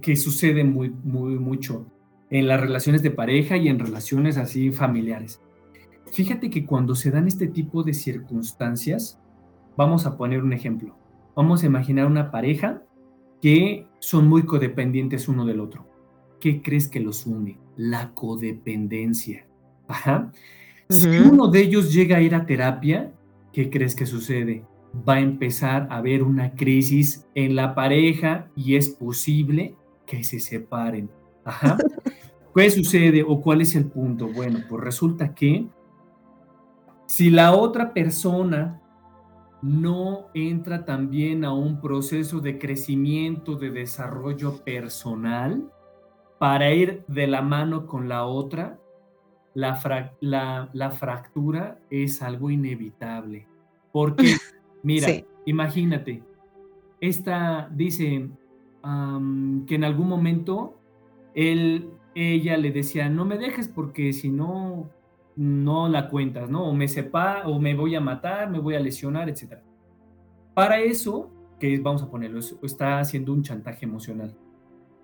que sucede muy, muy, mucho en las relaciones de pareja y en relaciones así familiares Fíjate que cuando se dan este tipo de circunstancias, vamos a poner un ejemplo. Vamos a imaginar una pareja que son muy codependientes uno del otro. ¿Qué crees que los une? La codependencia. Ajá. Si uno de ellos llega a ir a terapia, ¿qué crees que sucede? Va a empezar a haber una crisis en la pareja y es posible que se separen. Ajá. ¿Qué sucede o cuál es el punto? Bueno, pues resulta que si la otra persona no entra también a un proceso de crecimiento, de desarrollo personal, para ir de la mano con la otra, la, la, fractura es algo inevitable. Porque, mira, imagínate, esta dice que en algún momento él, ella le decía, no me dejes porque si no, no la cuentas, ¿no? O me sepa, o me voy a matar, me voy a lesionar, etc. Para eso, que vamos a ponerlo, está haciendo un chantaje emocional.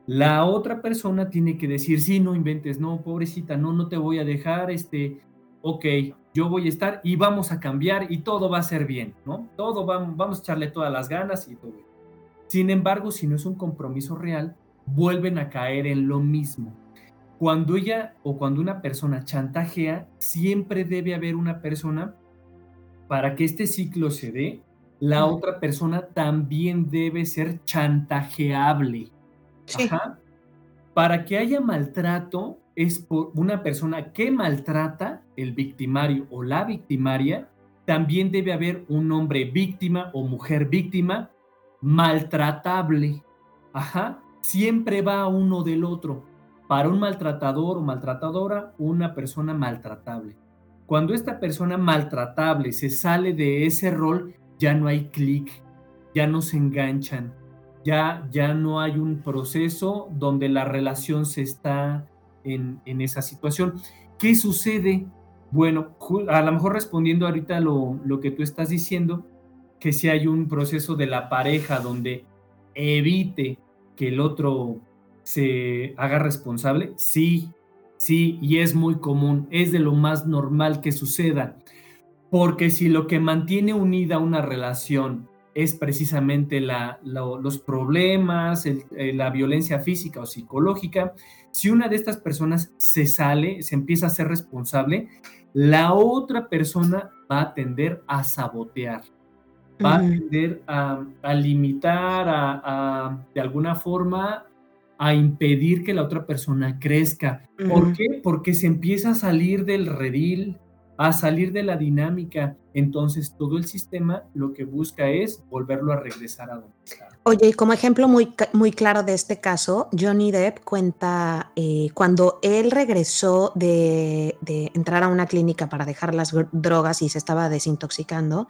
La otra persona tiene que decir, sí, no inventes, no, pobrecita, no, no te voy a dejar, este, ok, yo voy a estar y vamos a cambiar y todo va a ser bien, ¿no? Todo vamos, vamos a echarle todas las ganas y todo. Sin embargo, si no es un compromiso real, vuelven a caer en lo mismo. Cuando ella o cuando una persona chantajea, siempre debe haber una persona para que este ciclo se dé, la otra persona también debe ser chantajeable. Para que haya maltrato, es por una persona que maltrata, el victimario o la victimaria, también debe haber un hombre víctima o mujer víctima maltratable. Ajá, siempre va uno del otro. Para un maltratador o maltratadora, una persona maltratable. Cuando esta persona maltratable se sale de ese rol, ya no hay clic, ya no se enganchan, ya, ya no hay un proceso donde la relación se está en, esa situación. ¿Qué sucede? Bueno, a lo mejor respondiendo ahorita lo, lo que tú estás diciendo, que si hay un proceso de la pareja donde evite que el otro se haga responsable, sí, sí, y es muy común, es de lo más normal que suceda, porque si lo que mantiene unida una relación es precisamente los problemas, eh, la violencia física o psicológica, si una de estas personas se sale, se empieza a ser responsable, la otra persona va a tender a sabotear, va a tender a, limitar, a, de alguna forma a impedir que la otra persona crezca. ¿Por qué? Porque se empieza a salir del redil, a salir de la dinámica. Entonces todo el sistema lo que busca es volverlo a regresar a donde está.
Oye, y como ejemplo muy, muy claro de este caso, Johnny Depp cuenta eh, cuando él regresó de, entrar a una clínica para dejar las drogas y se estaba desintoxicando,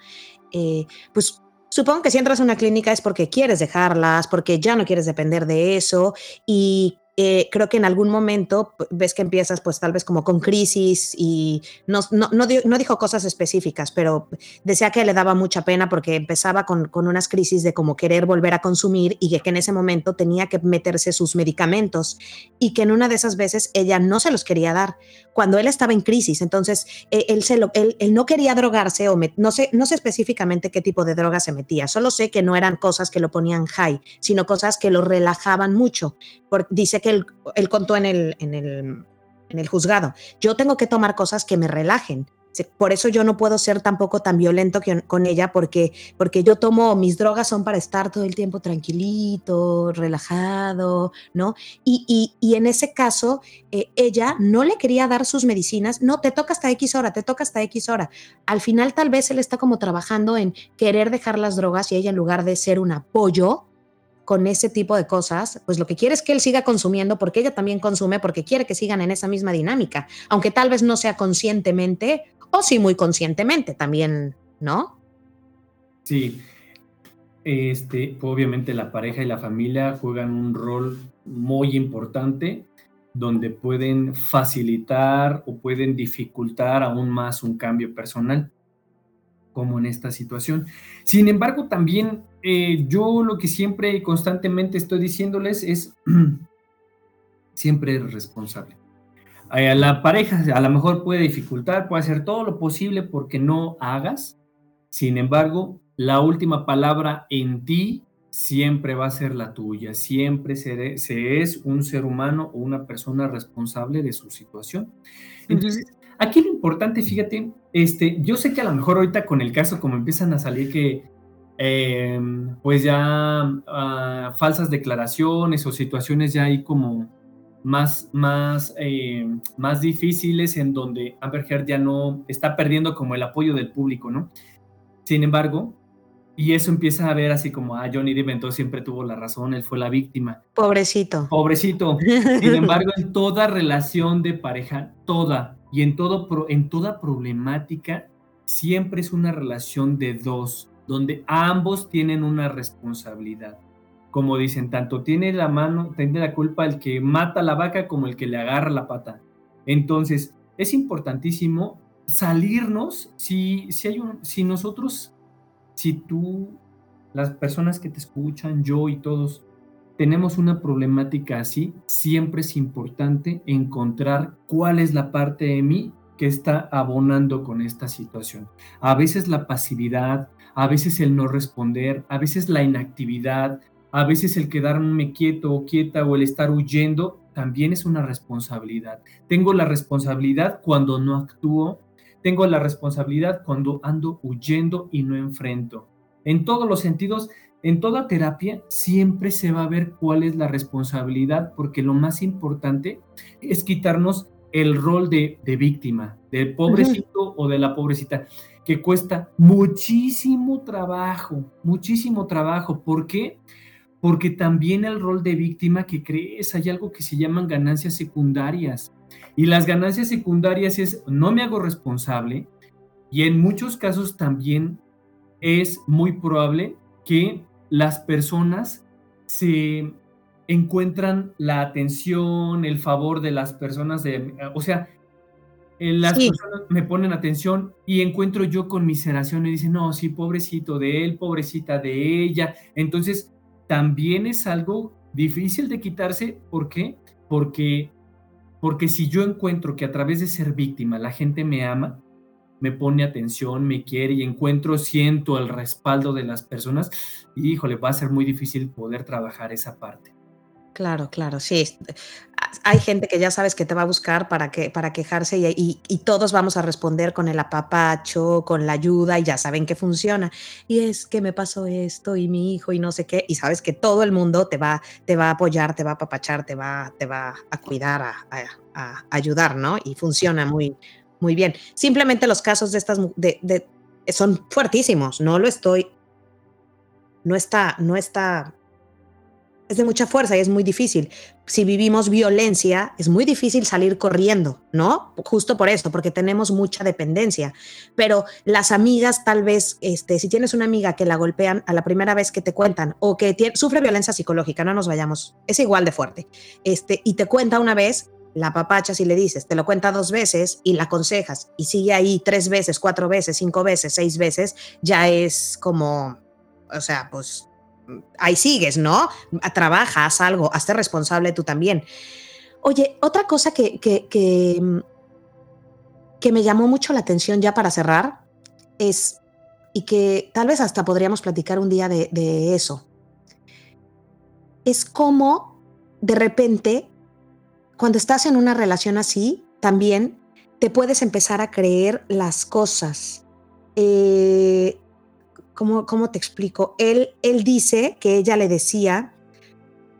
eh, pues supongo que si entras a una clínica es porque quieres dejarlas, porque ya no quieres depender de eso y eh, creo que en algún momento ves que empiezas pues tal vez como con crisis y no, no, no, dijo cosas específicas, pero decía que le daba mucha pena porque empezaba con, con unas crisis de como querer volver a consumir y que, en ese momento tenía que meterse sus medicamentos y que en una de esas veces ella no se los quería dar cuando él estaba en crisis. Entonces e, él, no quería drogarse o no, sé, específicamente qué tipo de droga se metía, solo sé que no eran cosas que lo ponían high, sino cosas que lo relajaban mucho. dice que él, contó en el, en, el, en el juzgado. Yo tengo que tomar cosas que me relajen. Por eso yo no puedo ser tampoco tan violento con ella porque, porque yo tomo, mis drogas son para estar todo el tiempo tranquilito, relajado, ¿no? Y, en ese caso, eh, ella no le quería dar sus medicinas, no, te toca hasta X hora, te toca hasta X hora. Al final tal vez él está como trabajando en querer dejar las drogas y ella en lugar de ser un apoyo, con ese tipo de cosas, pues lo que quiere es que él siga consumiendo porque ella también consume porque quiere que sigan en esa misma dinámica, aunque tal vez no sea conscientemente o sí muy conscientemente también, ¿no?
Sí. Este, obviamente la pareja y la familia juegan un rol muy importante donde pueden facilitar o pueden dificultar aún más un cambio personal, como en esta situación. Sin embargo, también eh, yo lo que siempre y constantemente estoy diciéndoles es, siempre eres responsable. A la pareja a lo mejor puede dificultar, puede hacer todo lo posible porque no hagas. Sin embargo, la última palabra en ti siempre va a ser la tuya. Siempre se, es un ser humano o una persona responsable de su situación. Entonces, aquí lo importante, fíjate, este, yo sé que a lo mejor ahorita con el caso, como empiezan a salir que Em, pues ya ah, falsas declaraciones o situaciones ya hay como más, más, em, más difíciles en donde Amber Heard ya no está perdiendo como el apoyo del público, ¿no? Sin embargo, y eso empieza a ver así como, ah, Johnny Depp entonces siempre tuvo la razón, él fue la víctima.
Pobrecito.
Pobrecito. Sin embargo, en toda relación de pareja, toda, y en, todo, en toda problemática, siempre es una relación de dos donde ambos tienen una responsabilidad. Como dicen, tanto tiene la mano, tiene la culpa el que mata la vaca como el que le agarra la pata. Entonces, es importantísimo salirnos si, si, hay un, si nosotros, si tú, las personas que te escuchan, yo y todos, tenemos una problemática así, siempre es importante encontrar cuál es la parte de mí que está abonando con esta situación. A veces la pasividad, a veces el no responder, a veces la inactividad, a veces el quedarme quieto o quieta o el estar huyendo también es una responsabilidad. Tengo la responsabilidad cuando no actúo, tengo la responsabilidad cuando ando huyendo y no enfrento. En todos los sentidos, en toda terapia siempre se va a ver cuál es la responsabilidad, porque lo más importante es quitarnos el rol de, víctima, del pobrecito o de la pobrecita, que cuesta muchísimo trabajo, muchísimo trabajo. ¿Por qué? porque también el rol de víctima que crees, hay algo que se llaman ganancias secundarias. Y las ganancias secundarias es no me hago responsable y en muchos casos también es muy probable que las personas se encuentran la atención, el favor de las personas, de, o sea, eh, las personas me ponen atención y encuentro yo con miseración y dicen, no, sí, pobrecito de él, pobrecita de ella. Entonces, también es algo difícil de quitarse. ¿Por qué? Porque, porque si yo encuentro que a través de ser víctima la gente me ama, me pone atención, me quiere y encuentro, siento el respaldo de las personas, híjole, va a ser muy difícil poder trabajar esa parte.
Claro, claro, sí. Hay gente que ya sabes que te va a buscar para, que, para quejarse y, todos vamos a responder con el apapacho, con la ayuda y ya saben que funciona. Y es que me pasó esto y mi hijo y no sé qué. Y sabes que todo el mundo te va, te va a apoyar, te va a apapachar, te va, te va a cuidar, a, ayudar, ¿no? Y funciona muy, muy bien. Simplemente los casos de estas de, son fuertísimos. No lo estoy. No está, no está es de mucha fuerza y es muy difícil. Si vivimos violencia, es muy difícil salir corriendo, ¿no? Justo por esto, porque tenemos mucha dependencia. Pero las amigas, tal vez, este, si tienes una amiga que la golpean a la primera vez que te cuentan o que sufre violencia psicológica, no nos vayamos, es igual de fuerte, este, y te cuenta una vez, la papachas y le dices, te lo cuenta dos veces y la aconsejas y sigue ahí tres veces, cuatro veces, cinco veces, seis veces, ya es como, o sea, pues ahí sigues, ¿no? Trabajas algo, hazte responsable tú también. Oye, otra cosa que, que, que, me llamó mucho la atención ya para cerrar es, y que tal vez hasta podríamos platicar un día de, de eso, es cómo de repente, cuando estás en una relación así, también te puedes empezar a creer las cosas. Eh, ¿cómo, cómo te explico? Él, él dice que ella le decía,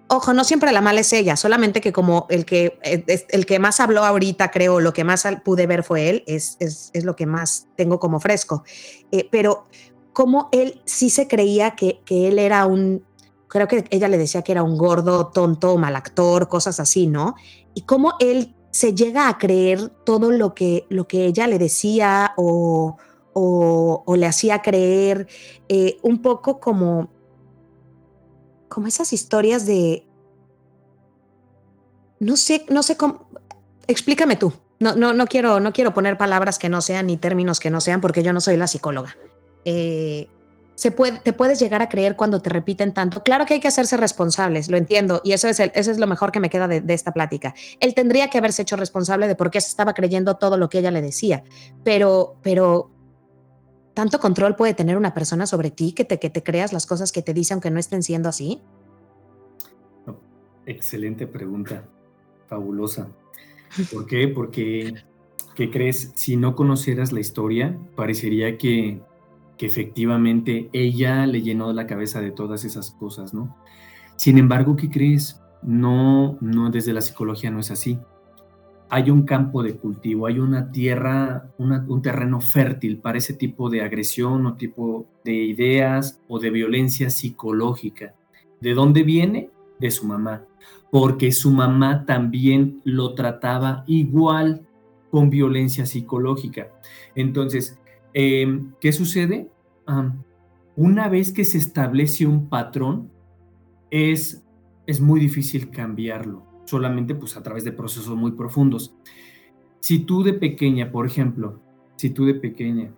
ojo, no siempre la mala es ella, solamente que como el que, eh, el que más habló ahorita, creo, lo que más pude ver fue él, es, es, es lo que más tengo como fresco. Eh, pero como él sí se creía que, que él era un, creo que ella le decía que era un gordo, tonto, mal actor, cosas así, ¿no? Y cómo él se llega a creer todo lo que, lo que ella le decía o, o, le hacía creer eh, un poco como, como esas historias de, no sé, no sé cómo, explícame tú. No, no, no, quiero, no quiero poner palabras que no sean ni términos que no sean porque yo no soy la psicóloga. Eh, se puede, te puedes llegar a creer cuando te repiten tanto. Claro que hay que hacerse responsables, lo entiendo, y eso es, eso es lo mejor que me queda de, esta plática. Él tendría que haberse hecho responsable de por qué estaba creyendo todo lo que ella le decía, pero, pero ¿Tanto control puede tener una persona sobre ti que te, que te creas las cosas que te dice aunque no estén siendo así?
excelente pregunta, fabulosa. ¿Por qué? Porque, ¿qué crees? Si no conocieras la historia, parecería que, que efectivamente ella le llenó la cabeza de todas esas cosas, ¿no? Sin embargo, ¿qué crees? No, no, desde la psicología no es así hay un campo de cultivo, hay una tierra, un terreno fértil para ese tipo de agresión o tipo de ideas o de violencia psicológica. ¿De dónde viene? De su mamá, porque su mamá también lo trataba igual con violencia psicológica. Entonces, em, ¿qué sucede? una vez que se establece un patrón, es, es muy difícil cambiarlo solamente pues a través de procesos muy profundos. Si tú de pequeña, por ejemplo, si tú de pequeña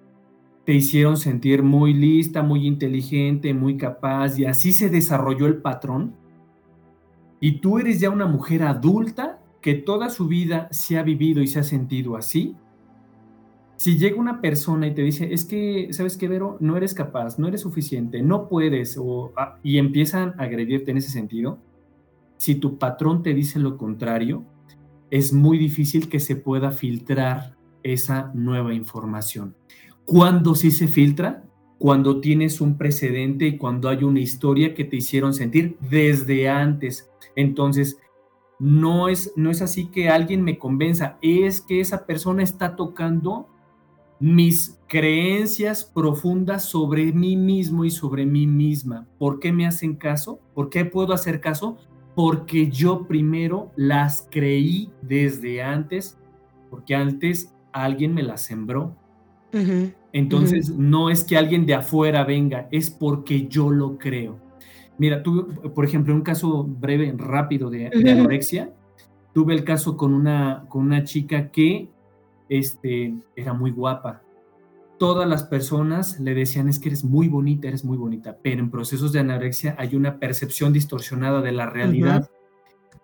te hicieron sentir muy lista, muy inteligente, muy capaz y así se desarrolló el patrón, y tú eres ya una mujer adulta que toda su vida se ha vivido y se ha sentido así, Si llega una persona y te dice, es que, ¿sabes qué, Vero? No eres capaz, no eres suficiente, no puedes, o, ah, y empiezan a agredirte en ese sentido, si tu patrón te dice lo contrario, es muy difícil que se pueda filtrar esa nueva información. ¿Cuándo sí se filtra? Cuando tienes un precedente y cuando hay una historia que te hicieron sentir desde antes. Entonces, no es, no es así que alguien me convenza, es que esa persona está tocando mis creencias profundas sobre mí mismo y sobre mí misma. ¿Por qué me hacen caso? ¿Por qué puedo hacer caso? Porque yo primero las creí desde antes, porque antes alguien me las sembró. Entonces, no es que alguien de afuera venga, es porque yo lo creo. Mira, tú, por ejemplo, un caso breve, rápido de, anorexia, tuve el caso con una, con una chica que este, era muy guapa. Todas las personas le decían, es que eres muy bonita, eres muy bonita, pero en procesos de anorexia hay una percepción distorsionada de la realidad.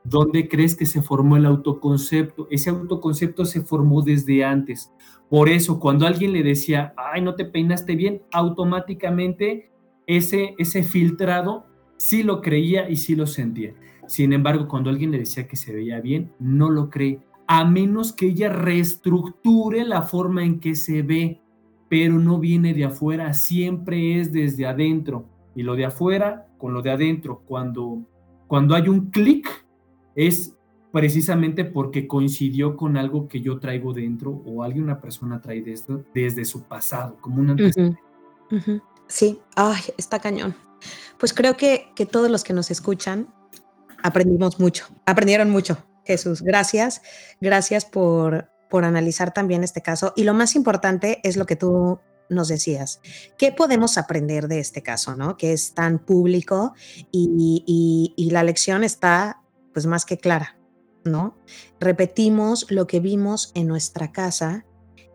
¿Dónde crees que se formó el autoconcepto? Ese autoconcepto se formó desde antes. Por eso, cuando alguien le decía, ay, no te peinaste bien, automáticamente ese, ese filtrado sí lo creía y sí lo sentía. Sin embargo, cuando alguien le decía que se veía bien, no lo cree, a menos que ella reestructure la forma en que se ve, pero no viene de afuera, siempre es desde adentro. Y lo de afuera con lo de adentro, cuando, cuando hay un clic, es precisamente porque coincidió con algo que yo traigo dentro o alguien, una persona trae de esto desde su pasado, como un antecedente.
Sí, ay, está cañón. Pues creo que, que todos los que nos escuchan aprendimos mucho, aprendieron mucho. Jesús, gracias, gracias por, por analizar también este caso. Y lo más importante es lo que tú nos decías. ¿Qué podemos aprender de este caso, no? Que es tan público y, y, la lección está pues más que clara, ¿no? Repetimos lo que vimos en nuestra casa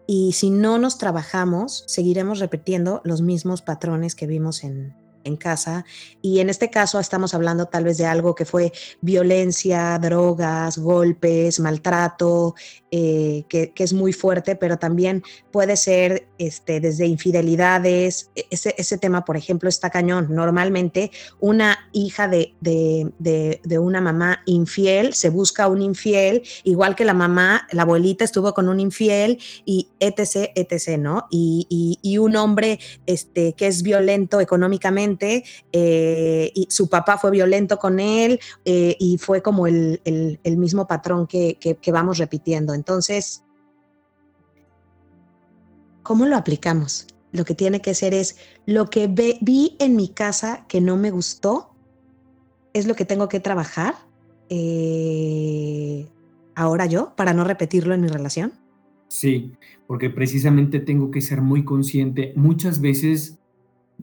y si no nos trabajamos, seguiremos repitiendo los mismos patrones que vimos en, en casa. Y en este caso estamos hablando tal vez de algo que fue violencia, drogas, golpes, maltrato, eh, que, es muy fuerte, pero también puede ser este, desde infidelidades. E, ese, tema, por ejemplo, está cañón. Normalmente una hija de, una mamá infiel se busca un infiel, igual que la mamá, la abuelita estuvo con un infiel y etc., etc., ¿no? Y, y un hombre este, que es violento económicamente eh, y su papá fue violento con él eh, y fue como el, mismo patrón que, vamos repitiendo. Entonces, ¿cómo lo aplicamos? Lo que tiene que ser es lo que vi en mi casa que no me gustó, es lo que tengo que trabajar eh, ahora yo para no repetirlo en mi relación.
Sí, porque precisamente tengo que ser muy consciente. Muchas veces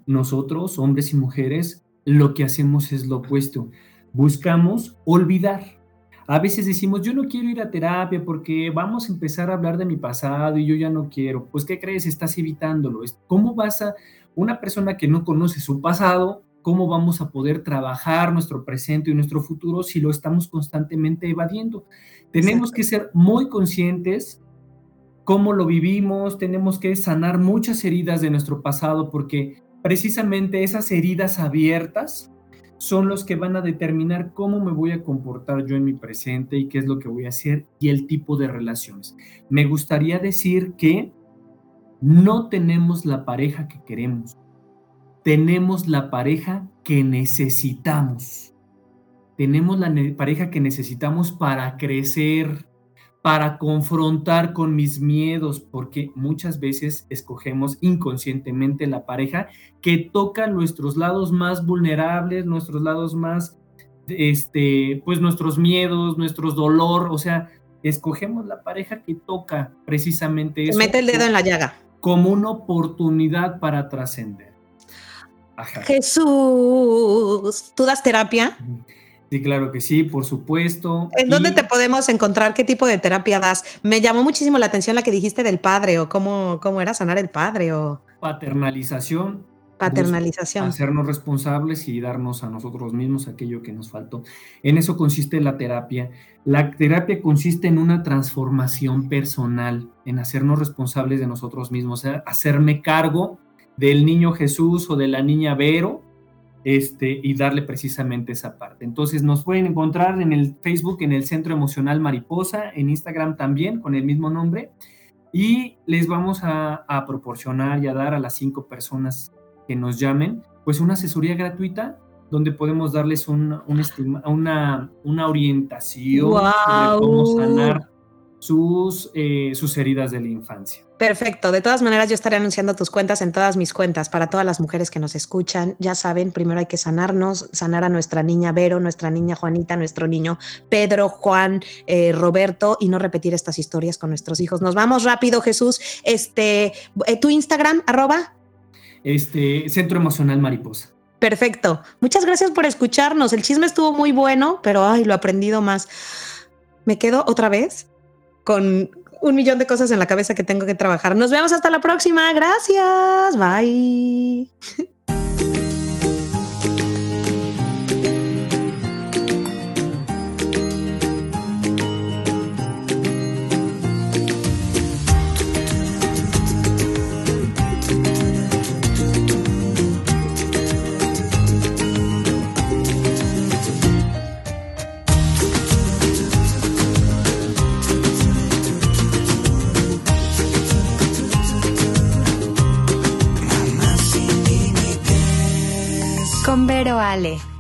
nosotros, hombres y mujeres, lo que hacemos es lo opuesto. Buscamos olvidar. A veces decimos, yo no quiero ir a terapia porque vamos a empezar a hablar de mi pasado y yo ya no quiero. Pues, ¿qué crees? Estás evitándolo. ¿Cómo vas a, una persona que no conoce su pasado, cómo vamos a poder trabajar nuestro presente y nuestro futuro si lo estamos constantemente evadiendo? Tenemos que ser muy conscientes cómo lo vivimos, tenemos que sanar muchas heridas de nuestro pasado porque precisamente esas heridas abiertas son los que van a determinar cómo me voy a comportar yo en mi presente y qué es lo que voy a hacer y el tipo de relaciones. Me gustaría decir que no tenemos la pareja que queremos, tenemos la pareja que necesitamos. Tenemos la pareja que necesitamos para crecer, para confrontar con mis miedos, porque muchas veces escogemos inconscientemente la pareja que toca nuestros lados más vulnerables, nuestros lados más, este, pues nuestros miedos, nuestros dolor, o sea, escogemos la pareja que toca precisamente
eso. Mete el dedo en la llaga.
Como una oportunidad para trascender.
Jesús, ¿tú das terapia?
Sí, claro que sí, por supuesto.
¿En dónde te podemos encontrar? ¿Qué tipo de terapia das? Me llamó muchísimo la atención la que dijiste del padre o cómo, cómo era sanar el padre o...
Paternalización.
Paternalización.
Hacernos responsables y darnos a nosotros mismos aquello que nos faltó. En eso consiste la terapia. La terapia consiste en una transformación personal en hacernos responsables de nosotros mismos, hacerme cargo del niño Jesús o de la niña Vero, este, y darle precisamente esa parte. Entonces nos pueden encontrar en el Facebook, en el Centro Emocional Mariposa, en Instagram también con el mismo nombre, y les vamos a, proporcionar y a dar a las cinco personas que nos llamen, pues una asesoría gratuita donde podemos darles un, una, una, orientación de cómo sanar sus, eh, sus heridas de la infancia.
Perfecto. De todas maneras, yo estaré anunciando tus cuentas en todas mis cuentas para todas las mujeres que nos escuchan. Ya saben, primero hay que sanarnos, sanar a nuestra niña Vero, nuestra niña Juanita, nuestro niño Pedro, Juan, eh, Roberto y no repetir estas historias con nuestros hijos. Nos vamos rápido, Jesús. Este, eh, tu Instagram, arroba.
Este, Centro Emocional Mariposa.
Perfecto. Muchas gracias por escucharnos. El chisme estuvo muy bueno, pero ay, lo he aprendido más. Me quedo otra vez con un millón de cosas en la cabeza que tengo que trabajar. Nos vemos hasta la próxima. Gracias. Bye.
Pero Ale.